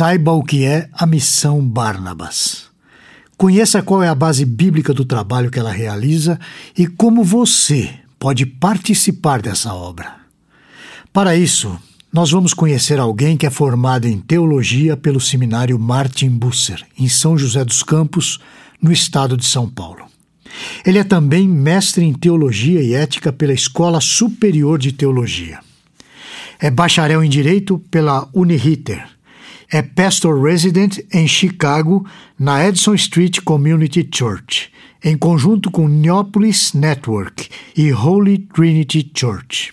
saiba o que é a missão Barnabas. Conheça qual é a base bíblica do trabalho que ela realiza e como você pode participar dessa obra. Para isso, nós vamos conhecer alguém que é formado em teologia pelo seminário Martin Busser, em São José dos Campos, no estado de São Paulo. Ele é também mestre em teologia e ética pela Escola Superior de Teologia. É bacharel em direito pela Uniriter. É pastor resident em Chicago, na Edison Street Community Church, em conjunto com Neopolis Network e Holy Trinity Church.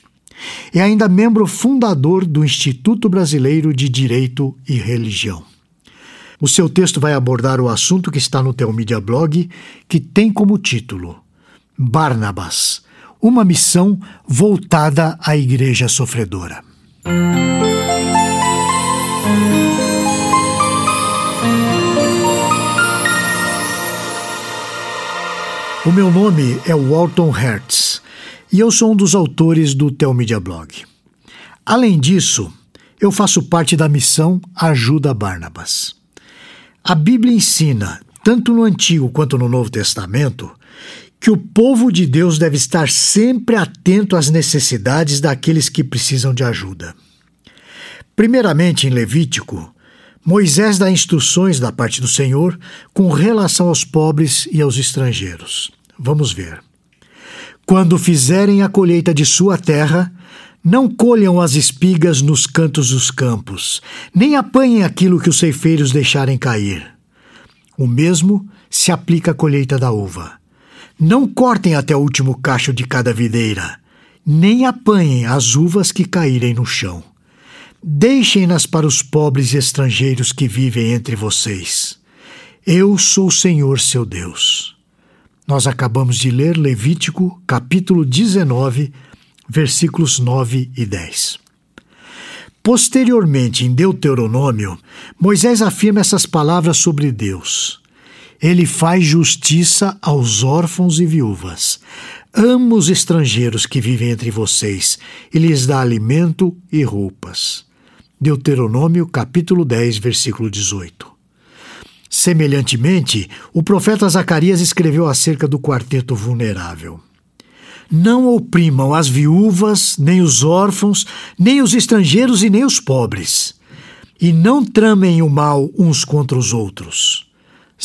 É ainda membro fundador do Instituto Brasileiro de Direito e Religião. O seu texto vai abordar o assunto que está no teu Media Blog, que tem como título Barnabas, uma missão voltada à igreja sofredora. O meu nome é Walton Hertz e eu sou um dos autores do Telmídia Blog. Além disso, eu faço parte da missão Ajuda Barnabas. A Bíblia ensina, tanto no Antigo quanto no Novo Testamento, que o povo de Deus deve estar sempre atento às necessidades daqueles que precisam de ajuda. Primeiramente, em Levítico, Moisés dá instruções da parte do Senhor com relação aos pobres e aos estrangeiros. Vamos ver. Quando fizerem a colheita de sua terra, não colham as espigas nos cantos dos campos, nem apanhem aquilo que os ceifeiros deixarem cair. O mesmo se aplica à colheita da uva. Não cortem até o último cacho de cada videira, nem apanhem as uvas que caírem no chão. Deixem-nas para os pobres estrangeiros que vivem entre vocês. Eu sou o Senhor seu Deus. Nós acabamos de ler Levítico, capítulo 19, versículos 9 e 10. Posteriormente, em Deuteronômio, Moisés afirma essas palavras sobre Deus. Ele faz justiça aos órfãos e viúvas. Ama os estrangeiros que vivem entre vocês e lhes dá alimento e roupas. Deuteronômio, capítulo 10, versículo 18. Semelhantemente, o profeta Zacarias escreveu acerca do quarteto vulnerável. Não oprimam as viúvas, nem os órfãos, nem os estrangeiros e nem os pobres. E não tramem o mal uns contra os outros.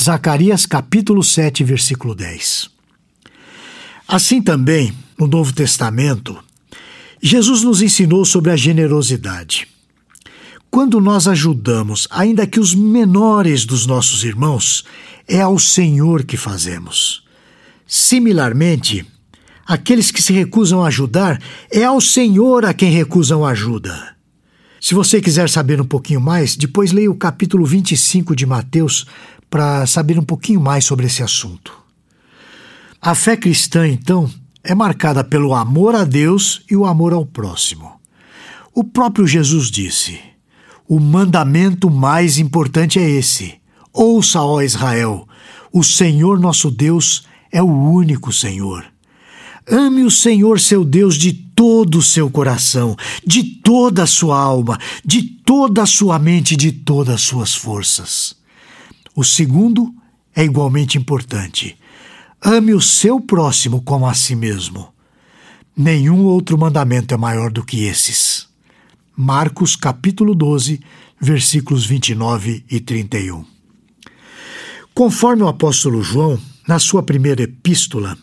Zacarias capítulo 7, versículo 10. Assim também, no Novo Testamento, Jesus nos ensinou sobre a generosidade. Quando nós ajudamos, ainda que os menores dos nossos irmãos, é ao Senhor que fazemos. Similarmente, Aqueles que se recusam a ajudar, é ao Senhor a quem recusam ajuda. Se você quiser saber um pouquinho mais, depois leia o capítulo 25 de Mateus para saber um pouquinho mais sobre esse assunto. A fé cristã, então, é marcada pelo amor a Deus e o amor ao próximo. O próprio Jesus disse: O mandamento mais importante é esse: Ouça, ó Israel, o Senhor nosso Deus é o único Senhor. Ame o Senhor seu Deus de todo o seu coração, de toda a sua alma, de toda a sua mente, de todas as suas forças. O segundo é igualmente importante. Ame o seu próximo como a si mesmo. Nenhum outro mandamento é maior do que esses. Marcos capítulo 12, versículos 29 e 31. Conforme o apóstolo João, na sua primeira epístola,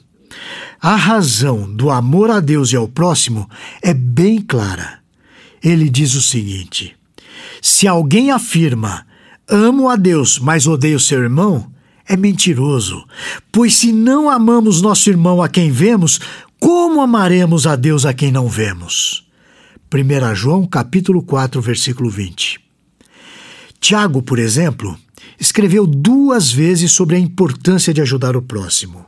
a razão do amor a Deus e ao próximo é bem clara. Ele diz o seguinte: se alguém afirma amo a Deus, mas odeio seu irmão, é mentiroso. Pois se não amamos nosso irmão a quem vemos, como amaremos a Deus a quem não vemos? 1 João capítulo 4, versículo 20. Tiago, por exemplo, escreveu duas vezes sobre a importância de ajudar o próximo.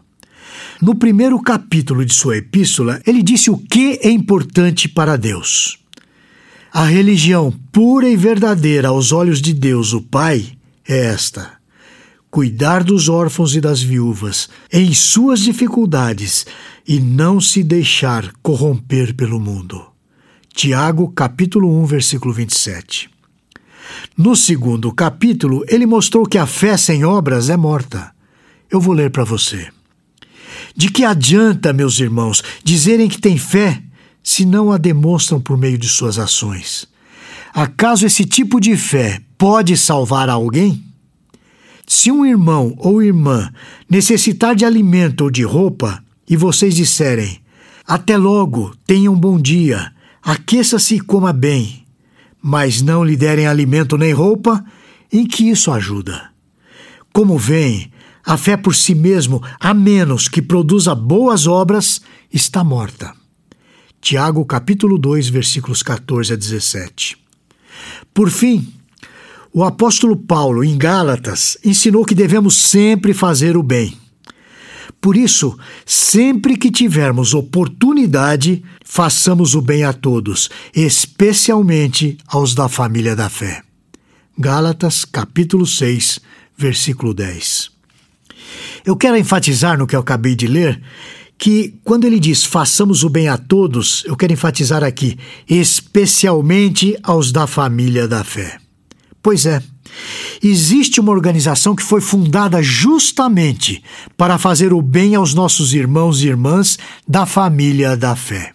No primeiro capítulo de sua epístola, ele disse o que é importante para Deus. A religião pura e verdadeira aos olhos de Deus, o Pai, é esta: cuidar dos órfãos e das viúvas em suas dificuldades e não se deixar corromper pelo mundo. Tiago, capítulo 1, versículo 27. No segundo capítulo, ele mostrou que a fé sem obras é morta. Eu vou ler para você. De que adianta, meus irmãos, dizerem que têm fé se não a demonstram por meio de suas ações? Acaso esse tipo de fé pode salvar alguém? Se um irmão ou irmã necessitar de alimento ou de roupa e vocês disserem: Até logo, tenha um bom dia, aqueça-se e coma bem, mas não lhe derem alimento nem roupa, em que isso ajuda? Como vem, a fé por si mesmo, a menos que produza boas obras, está morta. Tiago capítulo 2, versículos 14 a 17. Por fim, o apóstolo Paulo, em Gálatas, ensinou que devemos sempre fazer o bem. Por isso, sempre que tivermos oportunidade, façamos o bem a todos, especialmente aos da família da fé. Gálatas, capítulo 6, versículo 10. Eu quero enfatizar no que eu acabei de ler que quando ele diz façamos o bem a todos, eu quero enfatizar aqui, especialmente aos da família da fé. Pois é. Existe uma organização que foi fundada justamente para fazer o bem aos nossos irmãos e irmãs da família da fé.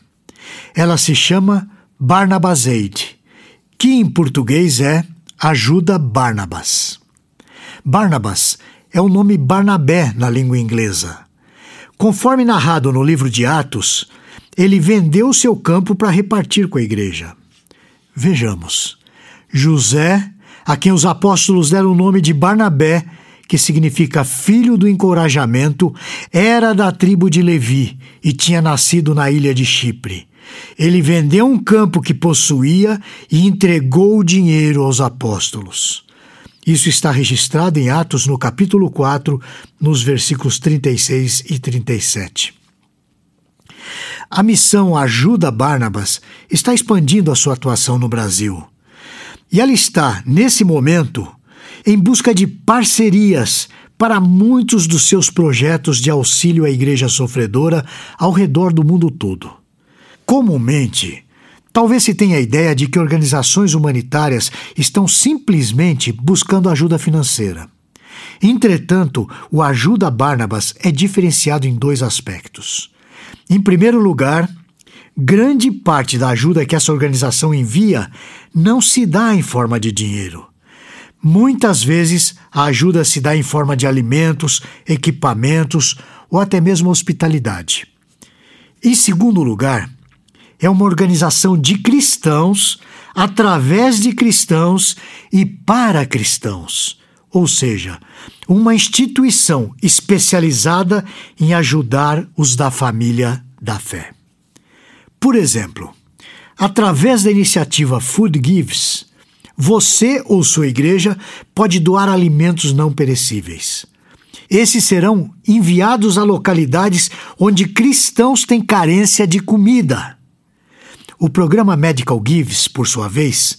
Ela se chama Barnabas Aid, que em português é Ajuda Barnabas. Barnabas é o nome Barnabé na língua inglesa. Conforme narrado no livro de Atos, ele vendeu seu campo para repartir com a igreja. Vejamos. José a quem os apóstolos deram o nome de Barnabé, que significa filho do encorajamento, era da tribo de Levi e tinha nascido na ilha de Chipre. Ele vendeu um campo que possuía e entregou o dinheiro aos apóstolos. Isso está registrado em Atos, no capítulo 4, nos versículos 36 e 37. A missão Ajuda Barnabas está expandindo a sua atuação no Brasil. E ela está, nesse momento, em busca de parcerias para muitos dos seus projetos de auxílio à igreja sofredora ao redor do mundo todo. Comumente, talvez se tenha a ideia de que organizações humanitárias estão simplesmente buscando ajuda financeira. Entretanto, o Ajuda Barnabas é diferenciado em dois aspectos. Em primeiro lugar, grande parte da ajuda que essa organização envia não se dá em forma de dinheiro. Muitas vezes a ajuda se dá em forma de alimentos, equipamentos ou até mesmo hospitalidade. Em segundo lugar, é uma organização de cristãos, através de cristãos e para cristãos, ou seja, uma instituição especializada em ajudar os da família da fé. Por exemplo, através da iniciativa Food Gives, você ou sua igreja pode doar alimentos não perecíveis. Esses serão enviados a localidades onde cristãos têm carência de comida. O programa Medical Gives, por sua vez,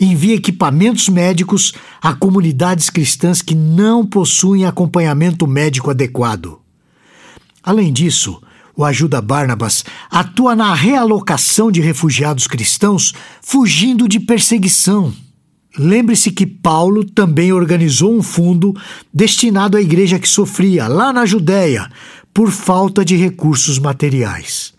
envia equipamentos médicos a comunidades cristãs que não possuem acompanhamento médico adequado. Além disso, o Ajuda Barnabas atua na realocação de refugiados cristãos fugindo de perseguição. Lembre-se que Paulo também organizou um fundo destinado à igreja que sofria, lá na Judéia, por falta de recursos materiais.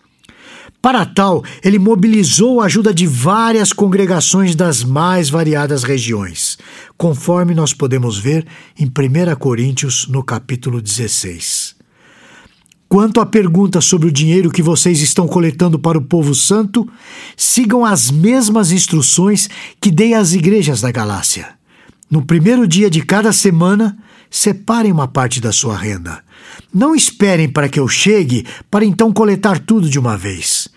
Para tal, ele mobilizou a ajuda de várias congregações das mais variadas regiões, conforme nós podemos ver em 1 Coríntios, no capítulo 16. Quanto à pergunta sobre o dinheiro que vocês estão coletando para o povo santo, sigam as mesmas instruções que dei às igrejas da Galácia. No primeiro dia de cada semana, separem uma parte da sua renda. Não esperem para que eu chegue para então coletar tudo de uma vez.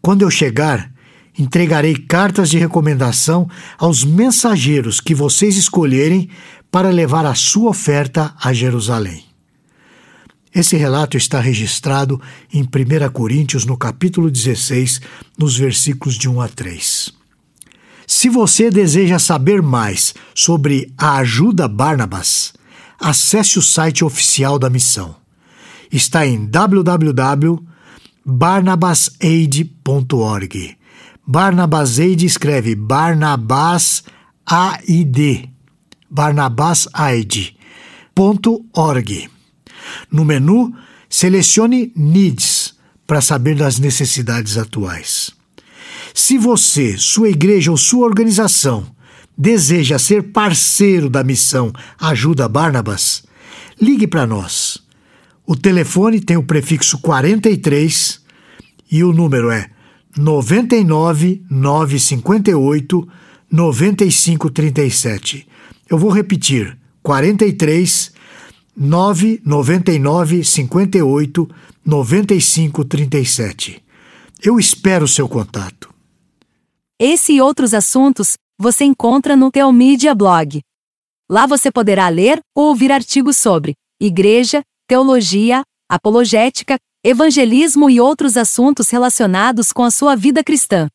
Quando eu chegar, entregarei cartas de recomendação aos mensageiros que vocês escolherem para levar a sua oferta a Jerusalém. Esse relato está registrado em 1 Coríntios, no capítulo 16, nos versículos de 1 a 3. Se você deseja saber mais sobre a ajuda Barnabas, acesse o site oficial da missão. Está em www.barnabasaid.org. Barnabas Aid escreve Barnabas A-I-D, barnabasaid.org. No menu, selecione Needs para saber das necessidades atuais. Se você, sua igreja ou sua organização deseja ser parceiro da missão Ajuda Barnabas, ligue para nós. O telefone tem o prefixo 43 e o número é 99 958 9537. Eu vou repetir: 43 999 58 9537. Eu espero seu contato. Esse e outros assuntos você encontra no Teomídia Blog. Lá você poderá ler ou ouvir artigos sobre igreja, teologia, apologética, evangelismo e outros assuntos relacionados com a sua vida cristã.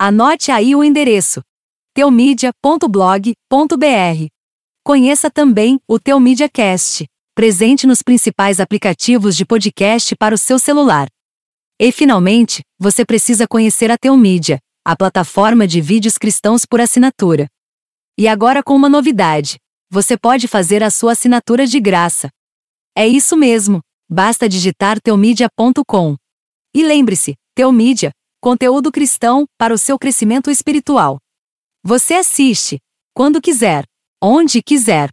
Anote aí o endereço: teomídia.blog.br. Conheça também o Teomídia Cast, presente nos principais aplicativos de podcast para o seu celular. E finalmente, você precisa conhecer a Teomídia, a plataforma de vídeos cristãos por assinatura. E agora com uma novidade: você pode fazer a sua assinatura de graça. É isso mesmo, basta digitar teomídia.com. E lembre-se, Teomídia, conteúdo cristão para o seu crescimento espiritual. Você assiste, quando quiser, onde quiser